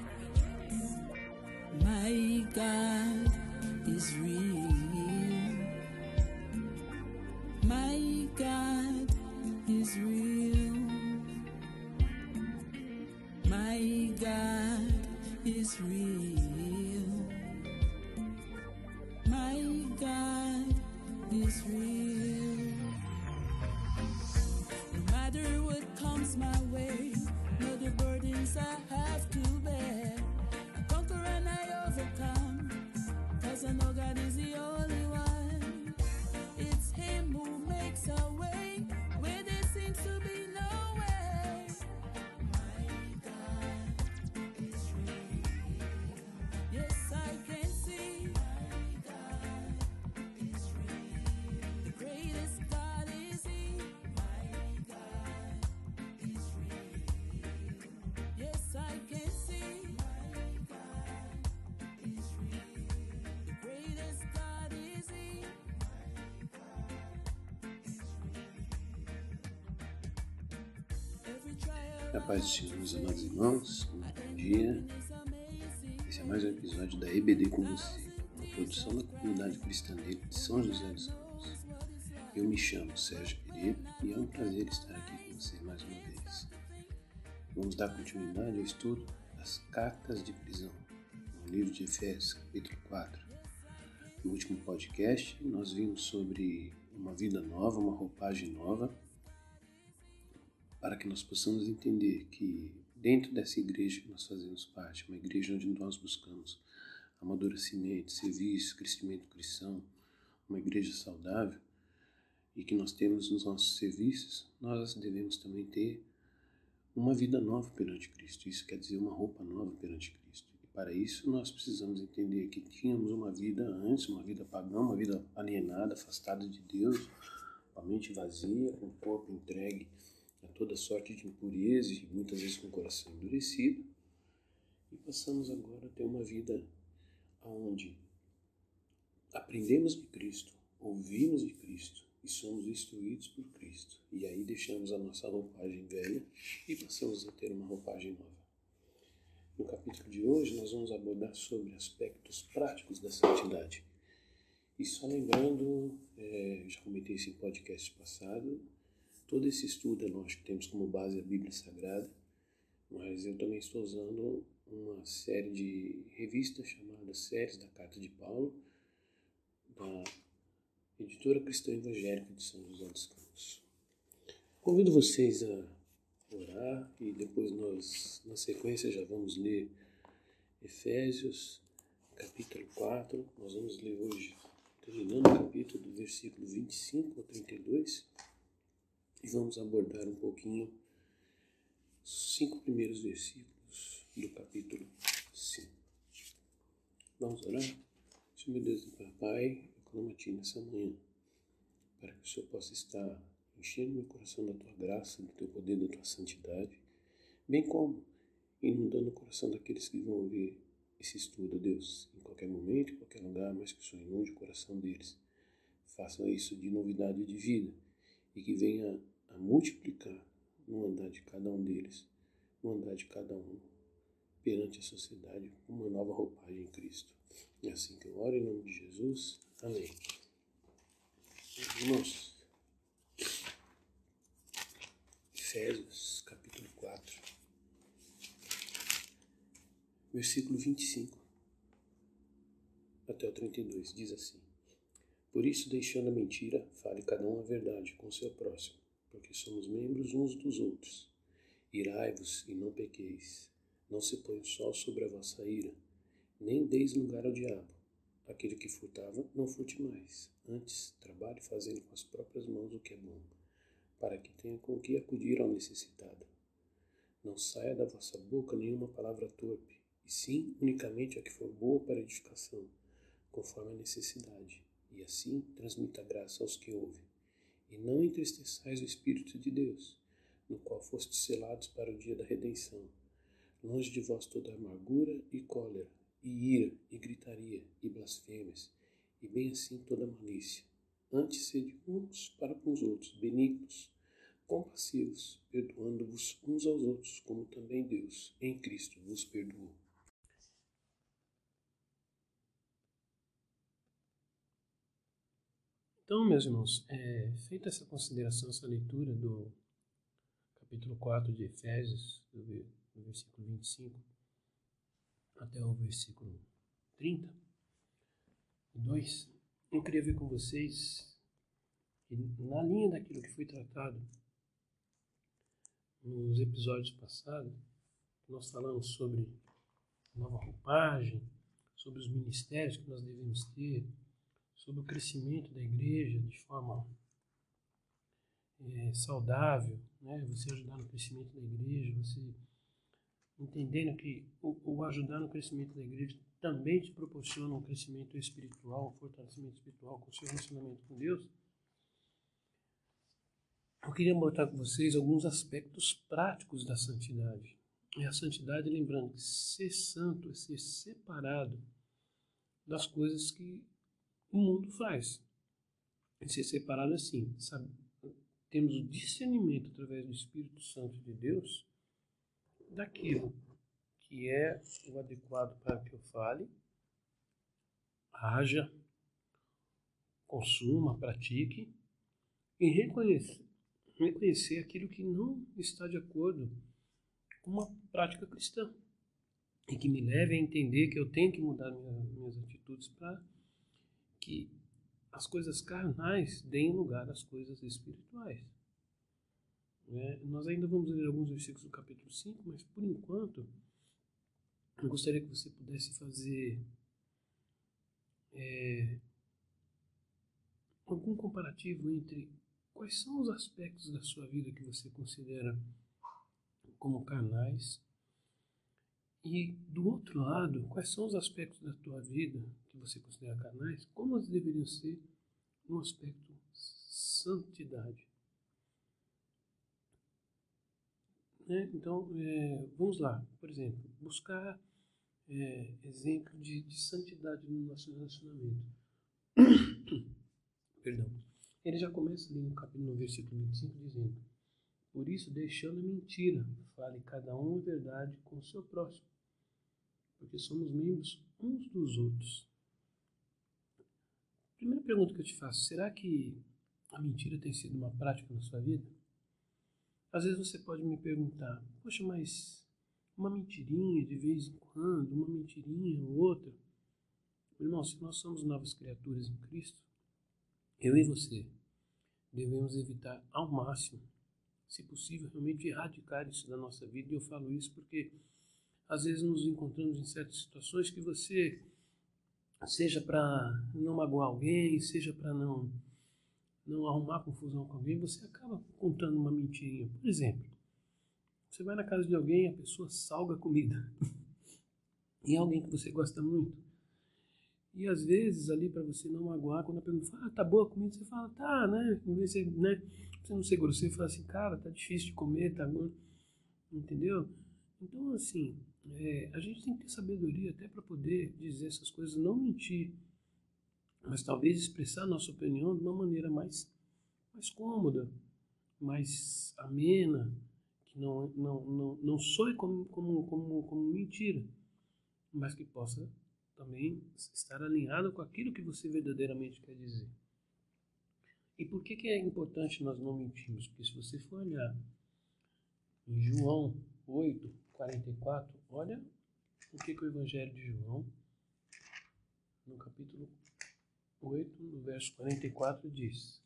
Preachers. My God is real. My God is real. My God is real. A paz do Senhor, meus amados irmãos, bom dia. Esse é mais um episódio da EBD com você, uma produção da comunidade cristã de São José dos Campos. Eu me chamo Sérgio Pereira e é um prazer estar aqui com você mais uma vez. Vamos dar continuidade ao estudo das cartas de prisão, no livro de Efésios, capítulo 4. No último podcast, nós vimos sobre uma vida nova, uma roupagem nova, para que nós possamos entender que dentro dessa igreja que nós fazemos parte, uma igreja onde nós buscamos amadurecimento, serviço, crescimento cristão, uma igreja saudável, e que nós temos nos nossos serviços, nós devemos também ter uma vida nova perante Cristo. Isso quer dizer uma roupa nova perante Cristo. E para isso nós precisamos entender que tínhamos uma vida antes, uma vida pagã, uma vida alienada, afastada de Deus, com a mente vazia, com o corpo entregue a toda sorte de impureza e muitas vezes com o coração endurecido. E passamos agora a ter uma vida onde aprendemos de Cristo, ouvimos de Cristo e somos instruídos por Cristo. E aí deixamos a nossa roupagem velha e passamos a ter uma roupagem nova. No capítulo de hoje nós vamos abordar sobre aspectos práticos da santidade. E só lembrando, é, já comentei isso em podcast passado, todo esse estudo é lógico que temos como base a Bíblia Sagrada, mas eu também estou usando uma série de revistas chamadas Séries da Carta de Paulo, da editora cristã evangélica de São José dos Campos. Convido vocês a orar e depois nós, na sequência, já vamos ler Efésios, capítulo 4. Nós vamos ler hoje, terminando o capítulo do versículo 25 ao 32 e vamos abordar um pouquinho os cinco primeiros versículos do capítulo 5. Vamos orar? Senhor meu Deus e Pai, eu clamo a Ti nessa manhã, para que o Senhor possa estar enchendo meu coração da Tua graça, do Teu poder, da Tua santidade, bem como inundando o coração daqueles que vão ouvir esse estudo, Deus, em qualquer momento, em qualquer lugar, mas que o Senhor inunde o coração deles. Faça isso de novidade de vida e que venha a multiplicar no andar de cada um deles, no andar de cada um, perante a sociedade, uma nova roupagem em Cristo. É assim que eu oro em nome de Jesus. Amém. Irmãos, Efésios, capítulo 4, versículo 25 até o 32, diz assim: Por isso, deixando a mentira, fale cada um a verdade com o seu próximo porque somos membros uns dos outros. Irai-vos e não pequeis. Não se põe o sol sobre a vossa ira, nem deis lugar ao diabo. Aquele que furtava, não furte mais. Antes, trabalhe fazendo com as próprias mãos o que é bom, para que tenha com que acudir ao necessitado. Não saia da vossa boca nenhuma palavra torpe, e sim unicamente a que for boa para edificação, conforme a necessidade, e assim transmita graça aos que ouvem e não entristeçais o Espírito de Deus, no qual fostes selados para o dia da redenção. Longe de vós toda amargura e cólera, e ira, e gritaria, e blasfêmias, e bem assim toda malícia. Antes sede uns para com os outros, benignos, compassivos, perdoando-vos uns aos outros, como também Deus, em Cristo, vos perdoou. Então, meus irmãos, é, feita essa consideração, essa leitura do capítulo 4 de Efésios, do, versículo 25 até o versículo 30, 2, eu queria ver com vocês, na linha daquilo que foi tratado nos episódios passados, nós falamos sobre nova roupagem, sobre os ministérios que nós devemos ter, sobre o crescimento da igreja de forma é, saudável, né? você ajudar no crescimento da igreja, você entendendo que o, o, ajudar no crescimento da igreja também te proporciona um crescimento espiritual, um fortalecimento espiritual com o seu relacionamento com Deus. Eu queria botar com vocês alguns aspectos práticos da santidade. E a santidade, lembrando que ser santo é ser separado das coisas que o mundo faz. É ser separado assim, sabe? Temos o discernimento através do Espírito Santo de Deus daquilo que é o adequado para que eu fale, haja, consuma, pratique e reconhecer, reconhecer aquilo que não está de acordo com uma prática cristã e que me leve a entender que eu tenho que mudar minha, minhas atitudes para que as coisas carnais deem lugar às coisas espirituais. É, nós ainda vamos ler alguns versículos do capítulo 5, mas por enquanto eu gostaria que você pudesse fazer é, algum comparativo entre quais são os aspectos da sua vida que você considera como carnais e do outro lado, quais são os aspectos da tua vida que você considera carnais, como eles deveriam ser no aspecto santidade. Né? Então, é, vamos lá, por exemplo, buscar é, exemplo de, de santidade no nosso relacionamento. Perdão. Ele já começa ali no capítulo, no versículo 25, dizendo: Por isso, deixando a mentira, fale cada um a verdade com o seu próximo, porque somos membros uns dos outros. Primeira pergunta que eu te faço: será que a mentira tem sido uma prática na sua vida? Às vezes você pode me perguntar: Poxa, mas uma mentirinha de vez em quando, uma mentirinha ou outra. Irmão, se nós somos novas criaturas em Cristo, eu e você devemos evitar ao máximo, se possível, realmente erradicar isso da nossa vida. E eu falo isso porque às vezes nos encontramos em certas situações que você, seja para não magoar alguém, seja para não, não arrumar confusão com alguém, você acaba contando uma mentirinha. Por exemplo, você vai na casa de alguém, a pessoa salga comida. e é alguém que você gosta muito. E às vezes, ali para você não magoar, quando a pessoa fala, ah, tá boa a comida, você fala, tá, né? Você, né? você não ser grosseiro, você fala assim, cara, tá difícil de comer, tá bom. Entendeu? Então, assim, é, a gente tem que ter sabedoria até para poder dizer essas coisas, não mentir, mas talvez expressar nossa opinião de uma maneira mais, mais cômoda, mais amena, que não, não, não, não soe como, como, como, como mentira, mas que possa também estar alinhado com aquilo que você verdadeiramente quer dizer. E por que, que é importante nós não mentirmos? Porque se você for olhar em João 8, 44, olha o que, que o Evangelho de João, no capítulo 8, no verso 44, diz.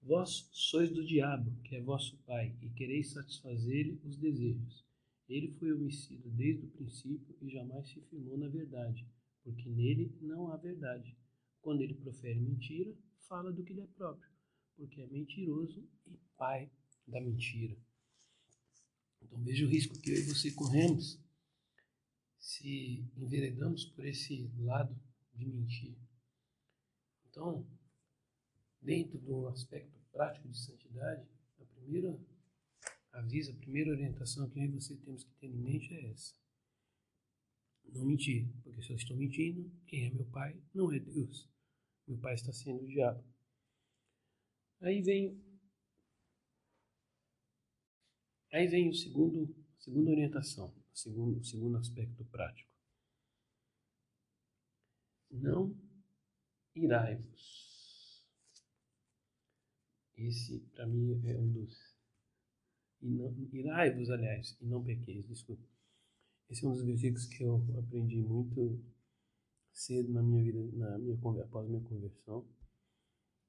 Vós sois do diabo, que é vosso pai, e quereis satisfazer-lhe os desejos. Ele foi homicida desde o princípio e jamais se firmou na verdade, porque nele não há verdade. Quando ele profere mentira, fala do que lhe é próprio, porque é mentiroso e pai da mentira. Então veja o risco que eu e você corremos se enveredamos por esse lado de mentir. Então, dentro do aspecto prática de santidade, a primeira aviso, a primeira orientação que eu e você temos que ter em mente é essa. Não mentir, porque se eu estou mentindo, quem é meu pai não é Deus. Meu pai está sendo o diabo. Aí vem Aí vem o segundo segunda orientação, segundo, segundo aspecto prático. Não irai-vos. Esse, para mim, é um dos. Irai-vos, aliás, e não pequeis, desculpa. Esse é um dos versículos que eu aprendi muito cedo na minha vida, na minha, após minha conversão.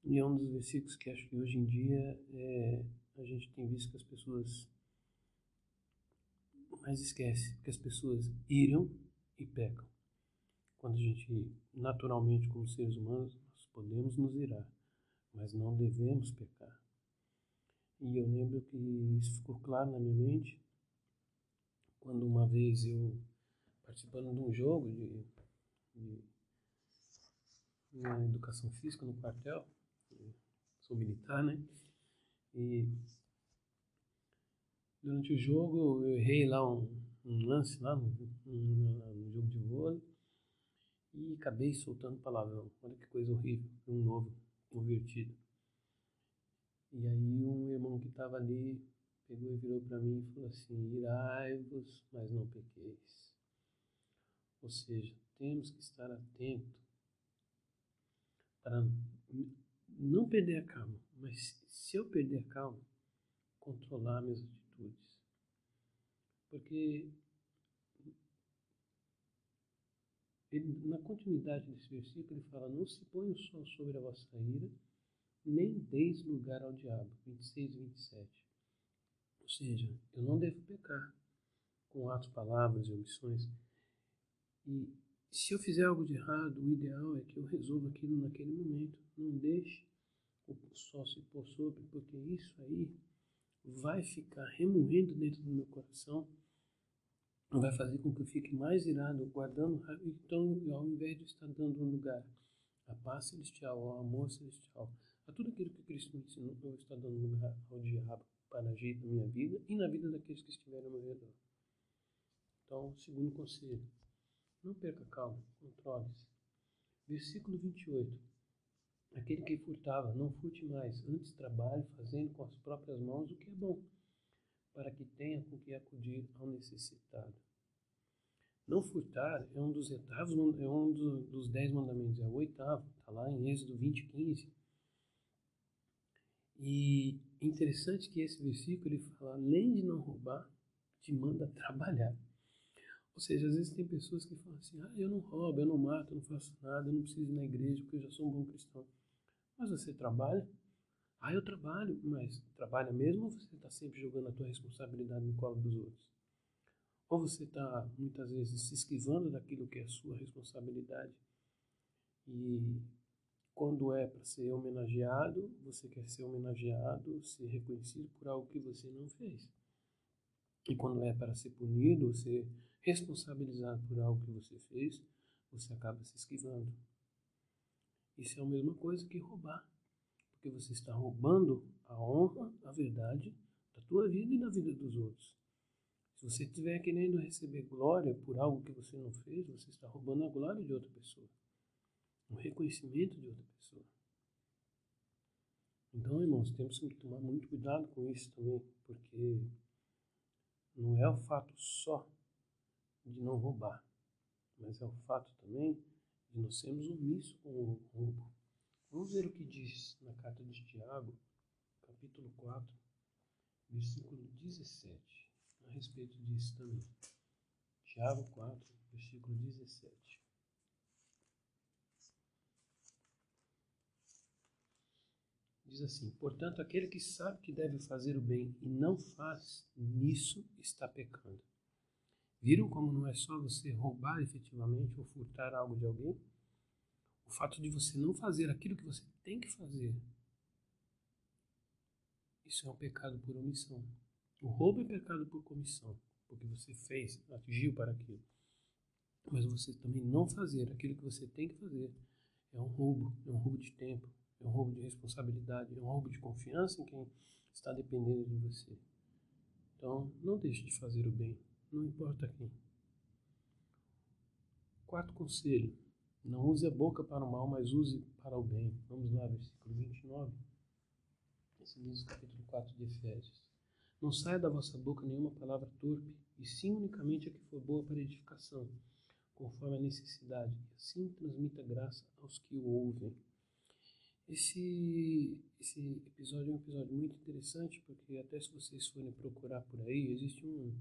E é um dos versículos que acho que hoje em dia é, a gente tem visto que as pessoas mas esquece que as pessoas iram e pecam. Quando a gente, naturalmente, como seres humanos, nós podemos nos irar, mas não devemos pecar. E eu lembro que isso ficou claro na minha mente quando uma vez eu, participando de um jogo de, de educação física no quartel, sou militar, né? E durante o jogo eu errei lá um, um lance lá no, no, no, jogo de vôlei e acabei soltando palavrão. Olha que coisa horrível, um novo convertido. E aí um irmão que estava ali pegou e virou para mim e falou assim: Irai-vos, mas não pequeis. Ou seja, temos que estar atentos para não perder a calma. Mas se eu perder a calma, controlar minhas atitudes. Porque ele, na continuidade desse versículo ele fala: Não se põe o sol sobre a vossa ira, nem deis lugar ao diabo. 26 e 27. Ou seja, eu não devo pecar com atos, palavras e omissões. E se eu fizer algo de errado, o ideal é que eu resolva aquilo naquele momento. Não deixe o sol se pôr sobre, porque isso aí vai ficar remoendo dentro do meu coração, vai fazer com que eu fique mais irado, guardando. Então, ao invés de estar dando um lugar à paz celestial, ao amor celestial, a tudo aquilo que Cristo me ensinou, eu estou dando lugar ao diabo para agir na minha vida e na vida daqueles que estiverem ao meu redor. Então, segundo conselho, não perca calma, controle-se. Versículo 28. Aquele que furtava, não furte mais, antes trabalhe fazendo com as próprias mãos o que é bom, para que tenha com que acudir ao necessitado. Não furtar é um dos é um dos dez mandamentos, é o oitavo, está lá em Êxodo 20, 15. E interessante que esse versículo ele fala, além de não roubar, te manda trabalhar. Ou seja, às vezes tem pessoas que falam assim, ah, eu não roubo, eu não mato, eu não faço nada, eu não preciso ir na igreja porque eu já sou um bom cristão. Mas você trabalha? Ah, eu trabalho, mas trabalha mesmo ou você está sempre jogando a tua responsabilidade no colo dos outros? Ou você está muitas vezes se esquivando daquilo que é sua responsabilidade e quando é para ser homenageado, você quer ser homenageado, ser reconhecido por algo que você não fez. E quando é para ser punido ser responsabilizado por algo que você fez, você acaba se esquivando. Isso é a mesma coisa que roubar. Porque você está roubando a honra, a verdade da tua vida e da vida dos outros. Se você estiver querendo receber glória por algo que você não fez, você está roubando a glória de outra pessoa. Um reconhecimento de outra pessoa. Então, irmãos, temos que tomar muito cuidado com isso também, porque não é o fato só de não roubar, mas é o fato também e nós sermos omissos com o roubo. Vamos ver o que diz na carta de Tiago, capítulo 4, versículo 17, a respeito disso também. Tiago 4, versículo 17. Diz assim: Portanto, aquele que sabe que deve fazer o bem e não faz, nisso está pecando. Viram como não é só você roubar efetivamente ou furtar algo de alguém? O fato de você não fazer aquilo que você tem que fazer. Isso é um pecado por omissão. O roubo é pecado por comissão, porque você fez, agiu para aquilo. Mas você também não fazer aquilo que você tem que fazer é um roubo, é um roubo de tempo, é um roubo de responsabilidade, é um roubo de confiança em quem está dependendo de você. Então, não deixe de fazer o bem não importa quem. Quarto conselho: não use a boca para o mal, mas use para o bem. Vamos lá, versículo 29. Esse diz o capítulo 4 de Efésios. Não saia da vossa boca nenhuma palavra torpe, e sim unicamente a que for boa para edificação, conforme a necessidade, e assim transmita graça aos que o ouvem. Esse, esse episódio é um episódio muito interessante, porque até se vocês forem procurar por aí, existe um,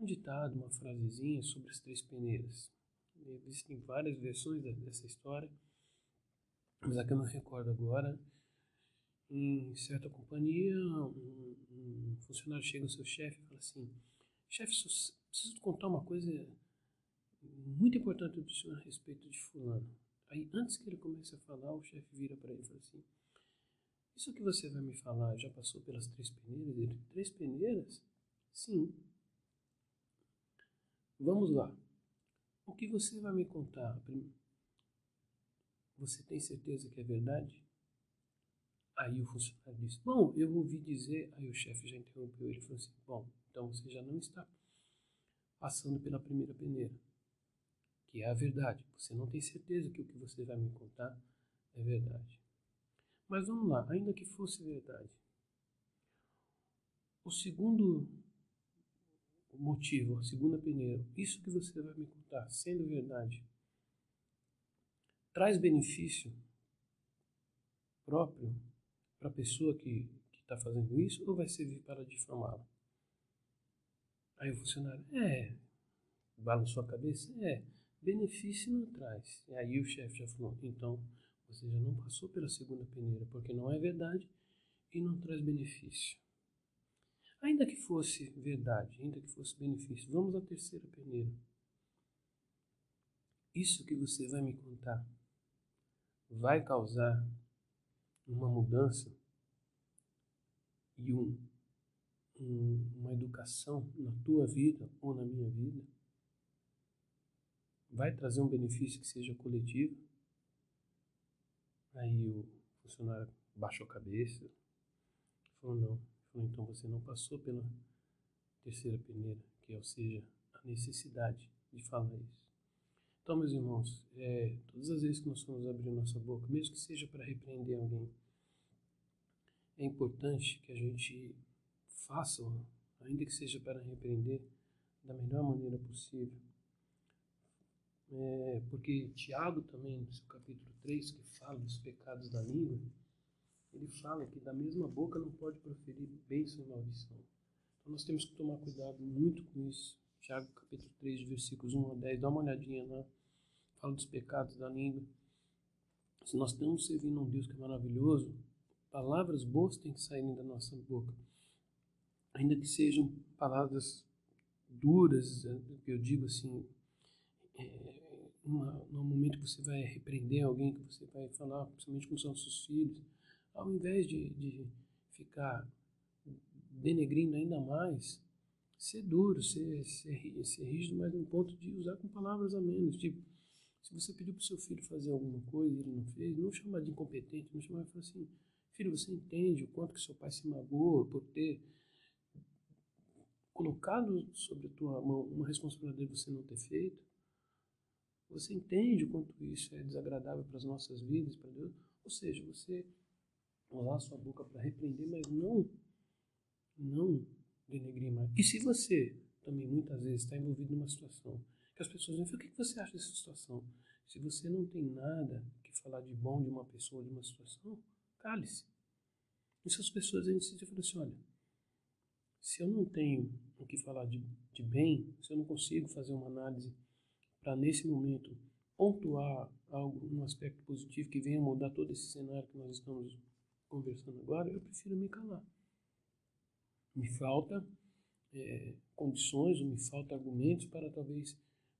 um ditado, uma frasezinha sobre as três peneiras. Existem várias versões dessa história, mas a que eu não recordo agora. Em certa companhia, um, um funcionário chega ao seu chefe e fala assim: Chefe, preciso contar uma coisa muito importante do senhor a respeito de Fulano. Aí, antes que ele comece a falar, o chefe vira para ele e fala assim: Isso que você vai me falar já passou pelas três peneiras? Ele: Três peneiras? Sim. Vamos lá. O que você vai me contar? Você tem certeza que é verdade? Aí o funcionário disse: Bom, eu ouvi dizer. Aí o chefe já interrompeu ele e falou assim: Bom, então você já não está passando pela primeira peneira, que é a verdade. Você não tem certeza que o que você vai me contar é verdade. Mas vamos lá, ainda que fosse verdade. O segundo motivo, a segunda peneira, isso que você vai me contar, sendo verdade, traz benefício próprio para a pessoa que está fazendo isso ou vai servir para difamá-la? Aí o funcionário, é, balançou a cabeça, é, benefício não traz. E aí o chefe já falou, então você já não passou pela segunda peneira, porque não é verdade e não traz benefício. Ainda que fosse verdade, ainda que fosse benefício, vamos à terceira peneira. Isso que você vai me contar vai causar uma mudança e um, um, uma educação na tua vida ou na minha vida, vai trazer um benefício que seja coletivo. Aí o funcionário baixou a cabeça, falou não, falou então você não passou pela terceira peneira, que é, ou seja, a necessidade de falar isso. Então, meus irmãos, é, todas as vezes que nós formos abrir nossa boca, mesmo que seja para repreender alguém, é importante que a gente faça, ainda que seja para repreender, da melhor maneira possível. É, porque Tiago também, no seu capítulo 3, que fala dos pecados da língua, ele fala que da mesma boca não pode proferir bênção e maldição. Então nós temos que tomar cuidado muito com isso. Tiago capítulo 3, versículos 1 a 10, dá uma olhadinha lá, fala dos pecados da língua. Se nós estamos servindo um Deus que é maravilhoso, palavras boas têm que sair da nossa boca. Ainda que sejam palavras duras, eu digo assim, é, uma, no momento que você vai repreender alguém, que você vai falar, principalmente com os nossos filhos, ao invés de, de ficar denegrindo ainda mais, ser duro, ser, ser, ser rígido, mas no ponto de usar com palavras a menos. Tipo, se você pediu para o seu filho fazer alguma coisa e ele não fez, não chamar de incompetente, não chamar de falar assim, filho, você entende o quanto que seu pai se magoou por ter colocado sobre a tua mão uma responsabilidade de você não ter feito? Você entende o quanto isso é desagradável para as nossas vidas, para Deus? Ou seja, você usar a sua boca para repreender, mas não, não denegrir mais. E se você também muitas vezes está envolvido numa situação que as pessoas vão o que você acha dessa situação? Se você não tem nada que falar de bom de uma pessoa, de uma situação, cale-se. E se as pessoas a gente se falam assim, olha, se eu não tenho o que falar de, de bem, se eu não consigo fazer uma análise para nesse momento pontuar algo, um aspecto positivo que venha mudar todo esse cenário que nós estamos conversando agora, eu prefiro me calar. Me falta é, condições, ou me falta argumentos para talvez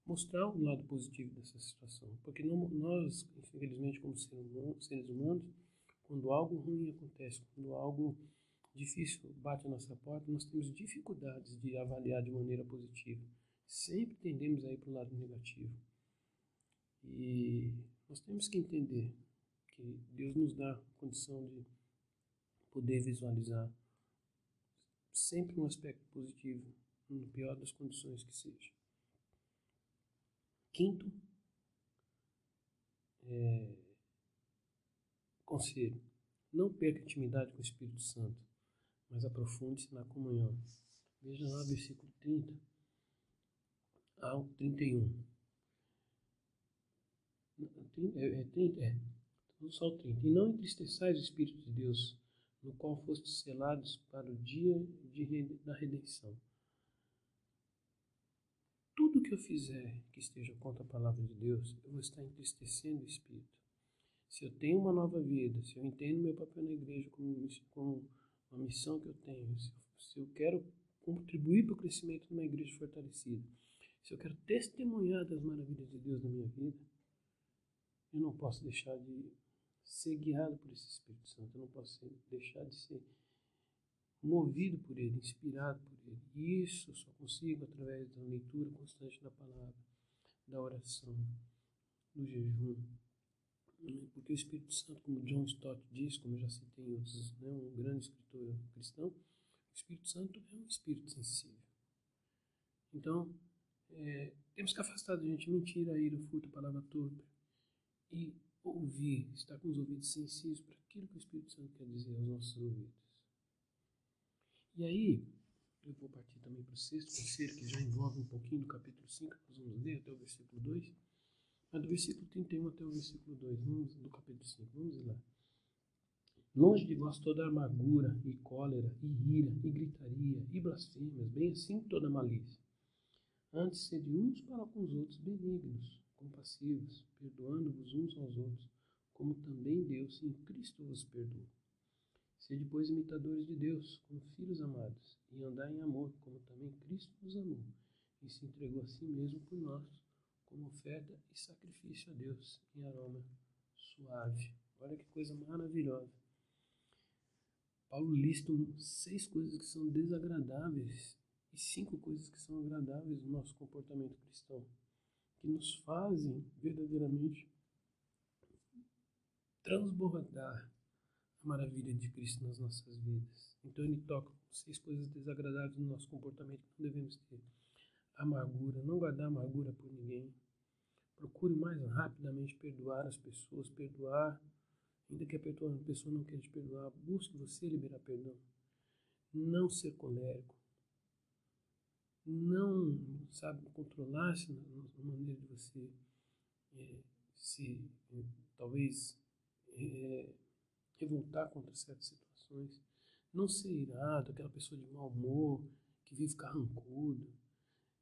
mostrar o lado positivo dessa situação. Porque não, nós, infelizmente, como seres humanos, quando algo ruim acontece, quando algo difícil bate a nossa porta, nós temos dificuldades de avaliar de maneira positiva. Sempre tendemos a ir para o lado negativo. E nós temos que entender que Deus nos dá condição de poder visualizar sempre um aspecto positivo, no pior das condições que seja. Quinto, é, conselho: não perca intimidade com o Espírito Santo. mas aprofunde-se na comunhão. Veja lá, versículo 30 ao 31. É, é 30, é. Só o 30. E não entristeçais o Espírito de Deus, no qual fostes selados para o dia de, da redenção. Tudo que eu fizer que esteja contra a palavra de Deus, eu vou estar entristecendo o Espírito. Se eu tenho uma nova vida, se eu entendo meu papel na igreja como, como uma missão que eu tenho, se eu, se eu quero contribuir para o crescimento de uma igreja fortalecida, se eu quero testemunhar das maravilhas de Deus na minha vida, eu não posso deixar de ser guiado por esse Espírito Santo, eu não posso deixar de ser movido por ele, inspirado por ele. E isso só consigo através da leitura constante da palavra, da oração, do jejum. Porque o Espírito Santo, como John Stott diz, como eu já citei em outros, né, um grande escritor cristão, o Espírito Santo é um espírito sensível. Então, é, temos que afastar da gente mentira, ira, furto, palavra torpe e ouvir, estar com os ouvidos sensíveis para aquilo que o Espírito Santo quer dizer aos nossos ouvidos. E aí, eu vou partir também para o sexto conselho, que já envolve um pouquinho do capítulo 5, nós vamos ler até o versículo 2, mas do versículo 31 até o versículo 2, vamos, do capítulo 5, vamos lá. Longe de vós toda amargura, e cólera, e ira, e gritaria, e blasfêmias, bem assim toda malícia. Antes, sede uns para com os outros benignos, compassivos, perdoando-vos uns aos outros, como também Deus em Cristo vos perdoou. Sede, pois, imitadores de Deus, como filhos amados, e andai em amor, como também Cristo nos amou, e se entregou a si mesmo por nós, como oferta e sacrifício a Deus, em aroma suave. Olha que coisa maravilhosa. Paulo lista seis coisas que são desagradáveis e cinco coisas que são agradáveis no nosso comportamento cristão, que nos fazem verdadeiramente transbordar maravilha de Cristo nas nossas vidas. Então ele toca seis coisas desagradáveis no nosso comportamento que não devemos ter. Amargura, não guardar amargura por ninguém. Procure mais rapidamente perdoar as pessoas, perdoar, ainda que a pessoa não queira te perdoar, busque você liberar perdão. Não ser colérico. Não, sabe, controlar-se na, na, maneira de você é, se, é, talvez, é, revoltar contra certas situações, não ser irado, aquela pessoa de mau humor, que vive carrancudo,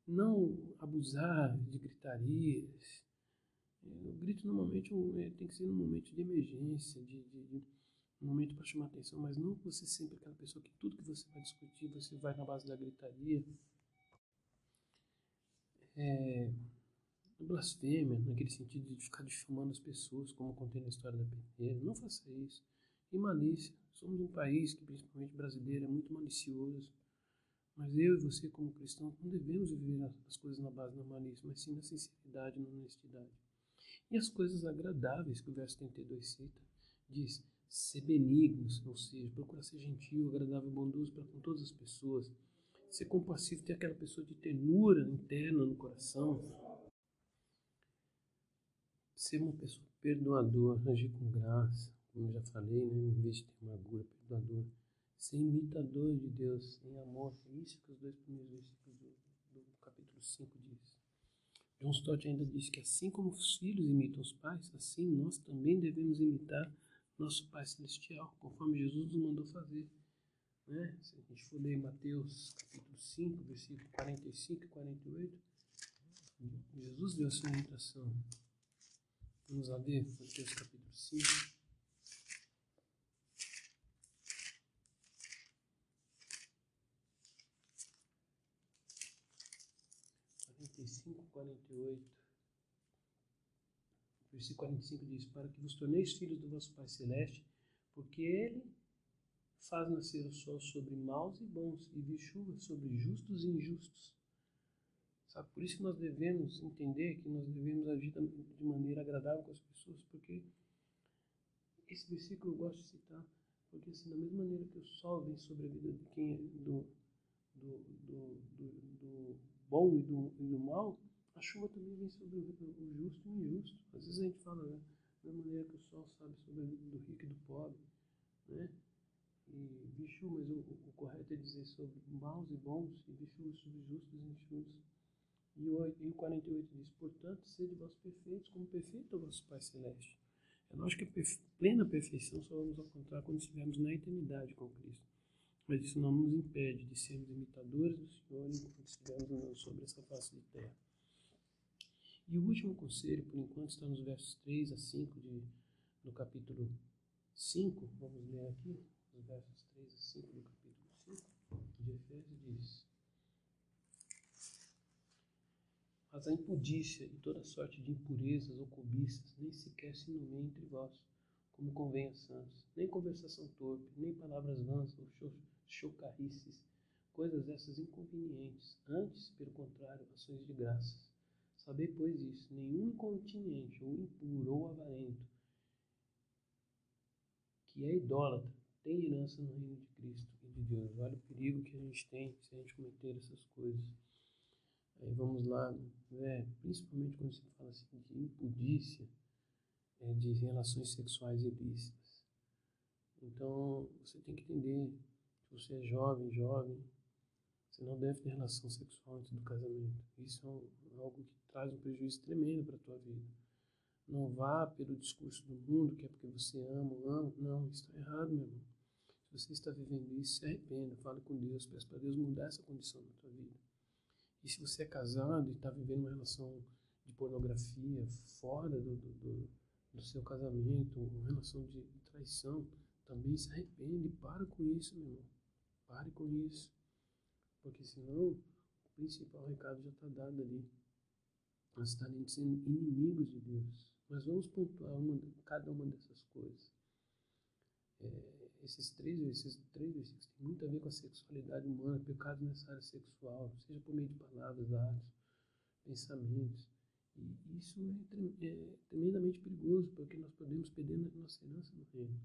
não abusar de gritarias. O grito normalmente é, tem que ser num momento de emergência, de, de, de um momento para chamar atenção, mas não você sempre aquela pessoa que tudo que você vai discutir você vai na base da gritaria. É, blasfêmia, naquele sentido de ficar difamando as pessoas, como contei na história da penteira. Não faça isso e malícia. Somos um país que, principalmente brasileiro, é muito malicioso. Mas eu e você, como cristãos, não devemos viver as coisas na base da malícia, mas sim na sinceridade e na honestidade. E as coisas agradáveis que o verso 32 cita, diz, ser benignos, ou seja, procurar ser gentil, agradável e bondoso para com todas as pessoas. Ser compassivo, ter aquela pessoa de ternura interna no coração. Ser uma pessoa perdoadora, agir com graça como já falei, né, em vez de ter amargura, perdoador, ser imitador de Deus, em amor. É isso que os dois primeiros versículos do, do capítulo 5 diz. John Stott ainda diz que assim como os filhos imitam os pais, assim nós também devemos imitar nosso Pai Celestial, conforme Jesus nos mandou fazer. Né? Se a gente for ler Mateus capítulo 5, versículo 45 e 48, Jesus deu essa imitação. Vamos lá ver Mateus capítulo 5. 45, 48. Versículo 45 diz: Para que vos torneis filhos do vosso Pai Celeste, porque Ele faz nascer o sol sobre maus e bons, e vi chuva sobre justos e injustos. Sabe? Por isso que nós devemos entender que nós devemos agir de maneira agradável com as pessoas, porque esse versículo eu gosto de citar, porque assim, da mesma maneira que o sol vem sobre a vida de quem é do, do, do, do, bom e do, e do mal, a chuva também vem sobre o, justo e o injusto. Às vezes a gente fala, né, da maneira que o sol sabe sobre a vida do rico e do pobre, né? E bichu, mas o, o, correto é dizer sobre maus e bons, e bichu sobre justos e injustos. E o, e o 48 diz, portanto, sede vós perfeitos, como perfeito é o vosso Pai Celeste. É lógico que a plena perfeição só vamos encontrar quando estivermos na eternidade com Cristo. Mas isso não nos impede de sermos imitadores do Senhor enquanto estivermos andando sobre essa face de terra. E o último conselho, por enquanto, está nos versos 3 a 5 de, no capítulo 5. Vamos ler aqui, os versos 3 a 5 do capítulo 5 de Efésios, diz. Mas a impudícia e toda sorte de impurezas ou cobiças nem sequer se nomeia entre vós, como convém a santos, nem conversação torpe, nem palavras vãs ou chocarrices, coisas essas inconvenientes, antes, pelo contrário, ações de graças. Sabei, pois, isso: nenhum incontinente, ou impuro, ou avarento, que é idólatra, tem herança no reino de Cristo e de Deus. Olha o perigo que a gente tem se a gente cometer essas coisas. Aí vamos lá, né? principalmente quando se fala assim de impudícia, é, de relações sexuais ilícitas. Então, você tem que entender, se você é jovem, jovem, você não deve ter relação sexual antes do casamento. Isso é algo que traz um prejuízo tremendo para a tua vida. Não vá pelo discurso do mundo, que é porque você ama ama. Não, isso está errado, meu irmão. Se você está vivendo isso, se arrependa, fale com Deus, peça para Deus mudar essa condição na tua vida. E se você é casado e está vivendo uma relação de pornografia fora do, do, do, do seu casamento, uma relação de traição, também se arrepende. Para com isso, meu irmão. Pare com isso. Porque senão, o principal recado já está dado ali. Nós estaremos sendo inimigos de Deus. Mas vamos pontuar uma, cada uma dessas coisas. É, esses três, esses três versículos têm muito a ver com a sexualidade humana, pecado nessa área sexual, seja por meio de palavras, atos, pensamentos. E isso é, é tremendamente perigoso, porque nós podemos perder nossa herança no reino.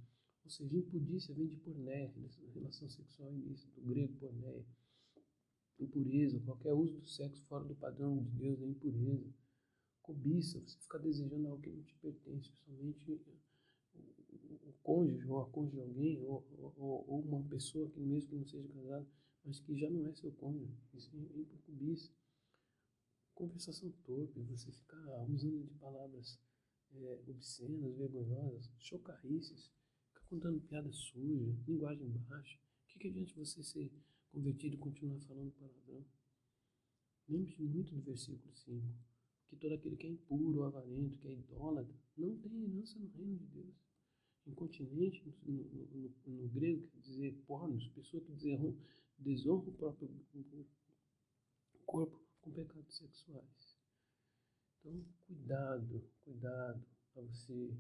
Ou seja, impudícia vem de porné, relação sexual ilícita, do grego porné. Impureza, qualquer uso do sexo fora do padrão de Deus é impureza. Cobiça, você ficar desejando algo que não te pertence, principalmente o cônjuge ou a cônjuge de alguém, ou, ou, ou, uma pessoa que mesmo que não seja casada, mas que já não é seu cônjuge. Isso é por cobiça. Conversação torpe, você ficar usando de palavras é, obscenas, vergonhosas, chocarrices, ficar contando piada suja, linguagem baixa. O que, que adianta você ser convertido e continuar falando palavrão? Lembre-se muito do versículo 5, que todo aquele que é impuro, avarento, que é idólatra, não tem herança no reino de Deus. Incontinente, no, no, no, no grego, quer dizer pornos, pessoa que desonra, desonra o próprio corpo com pecados sexuais. Então, cuidado, cuidado para você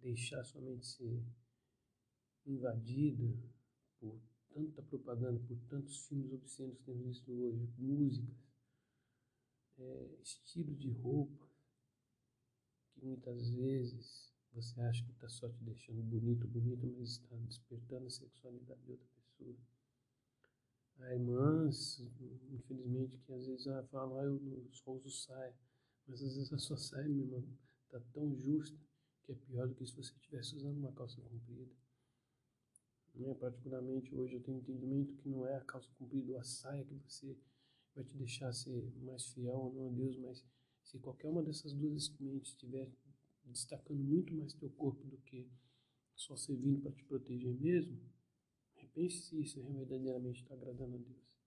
deixar sua mente ser invadida por tanta propaganda, por tantos filmes obscenos que temos visto hoje, músicas, é, estilo de roupa, que muitas vezes você acha que está só te deixando bonito, bonito, mas está despertando a sexualidade de outra pessoa. Há irmãs, infelizmente, que às vezes ah, falam, ah, eu só uso saia. Mas às vezes a sua saia, minha irmã, está tão justa que é pior do que se você estivesse usando uma calça comprida. Né? Particularmente hoje eu tenho entendimento que não é a calça comprida ou a saia que você vai te deixar ser mais fiel ou não a Deus, mas se qualquer uma dessas duas vestimentas estiver destacando muito mais teu corpo do que só servindo para te proteger mesmo, repense se isso verdadeiramente está agradando a Deus.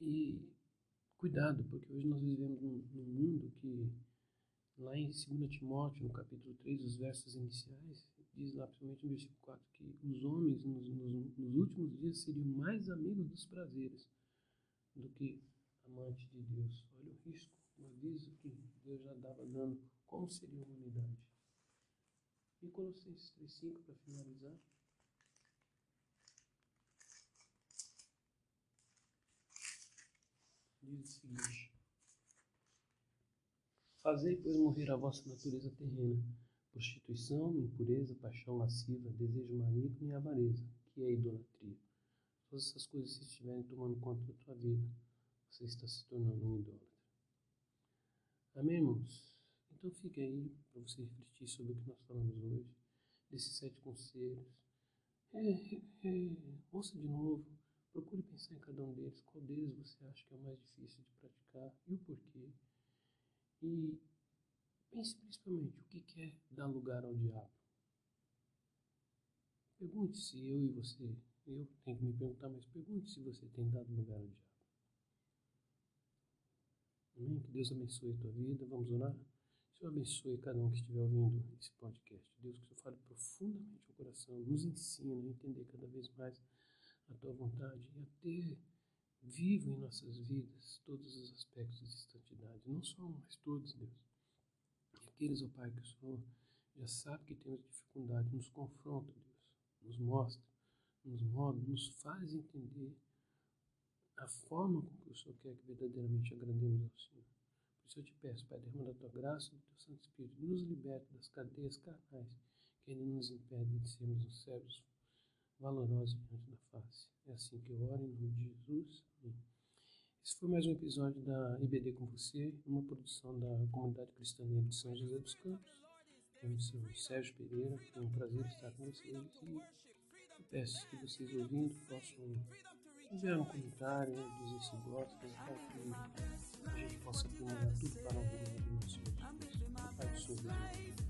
E cuidado, porque hoje nós vivemos num, num mundo que, lá em 2 Timóteo, no capítulo 3, os versos iniciais, diz lá, principalmente no versículo 4, que os homens nos, nos, nos últimos dias seriam mais amigos dos prazeres do que amantes de Deus. Olha o risco um aviso que Deus já dava dando como seria a humanidade. E Colossenses 3,5 para finalizar. Diz o seguinte: Fazei, pois, morrer a vossa natureza terrena, prostituição, impureza, paixão lasciva, desejo maligno e avareza, que é a idolatria. Todas essas coisas, se estiverem tomando conta da tua vida, você está se tornando um idólatra. Amém, irmãos? Então fique aí para você refletir sobre o que nós falamos hoje, desses sete conselhos. É, é, ouça de novo, procure pensar em cada um deles, qual deles você acha que é o mais difícil de praticar e o porquê. E pense principalmente o que quer dar lugar ao diabo. Pergunte se eu e você, eu tenho que me perguntar, mas pergunte se você tem dado lugar ao diabo. Amém? Que Deus abençoe a tua vida. Vamos orar? Senhor abençoe cada um que estiver ouvindo esse podcast. Deus, que o Senhor fale profundamente ao coração, nos ensina a entender cada vez mais a tua vontade e a ter vivo em nossas vidas todos os aspectos de santidade, não só um, mas todos, Deus. E aqueles, ó Pai, que o Senhor já sabe que temos dificuldade, nos confronta, Deus, nos mostra, nos move, nos faz entender a forma com que o Senhor quer que verdadeiramente agrademos ao Senhor. Por isso eu te peço, Pai, derrama da tua graça e do teu Santo Espírito, nos liberte das cadeias carnais que ainda nos impedem de sermos os servos valorosos diante da face. É assim que eu oro em nome de Jesus. Amém. Esse foi mais um episódio da IBD com você, uma produção da Comunidade Cristã de São José dos Campos. Eu chamo Sérgio Pereira, foi um prazer estar com vocês e peço que vocês ouvindo possam enviar um comentário, dizer se gostam, para que a gente possa aprimorar tudo para o reino do nosso Jesus. Pai do Senhor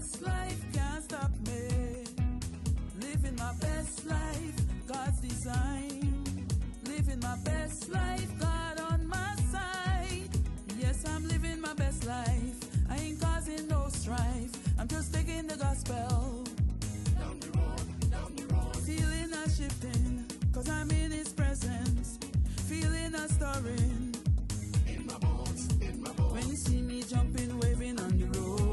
I'm living my best life. Can't stop me. Living my best life. God's design. Living my best life. God on my side. Yes, I'm living my best life. I ain't causing no strife. I'm just taking the gospel. Down the road, down the road. Feeling a shifting, cause I'm in his presence. Feeling a stirring. In my bones, in my bones. When you see me jumping, waving on the road.